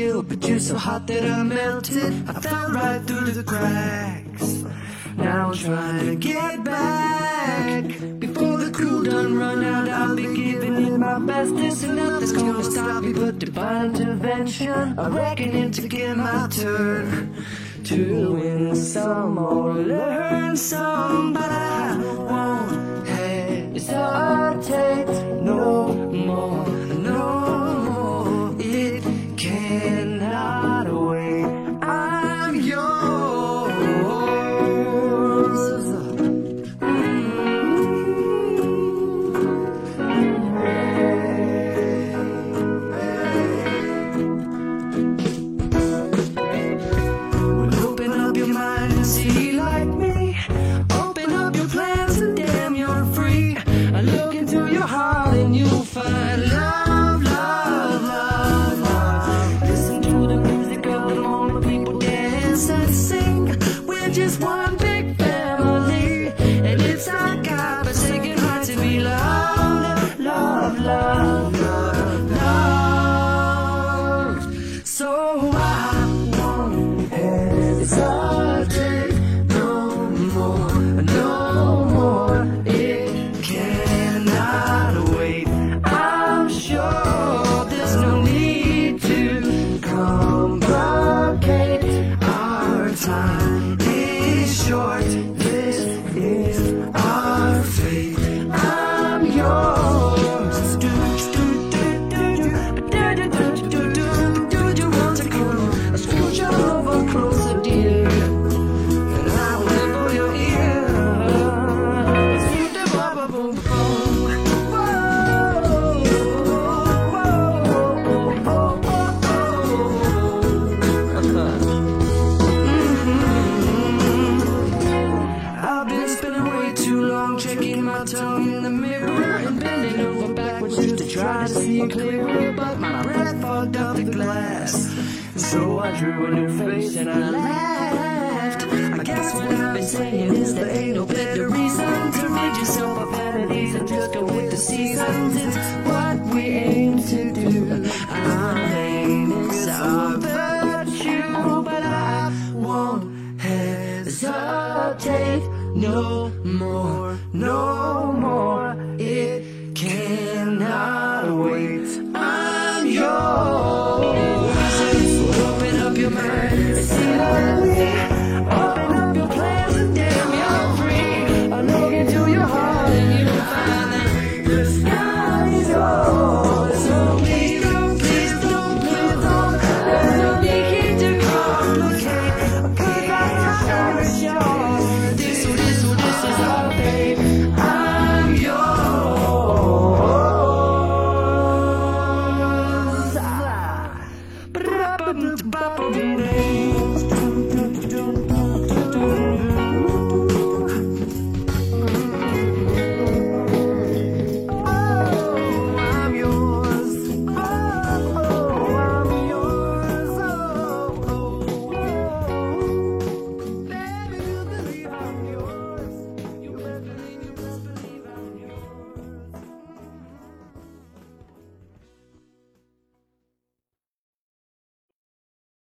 but you're so hot that I melted. I fell right through the cracks. Now I'm trying to get back. Before the cool done run out, I'll be giving it my best. This and nothing's gonna stop me but divine intervention. I reckon it to get my turn to win some or learn some, but I long checking my tongue in the mirror and bending over backwards just to try to see clearer. But my breath fogged up the glass. So I drew a new face and I laughed. I guess what I've been saying is there ain't no better reason to rid yourself of vanities and just go with the seasons. It's what we aim to do. Our name is our virtue, but I won't hesitate no more, no more. It cannot wait. I'm yours. Open up your mind Amen.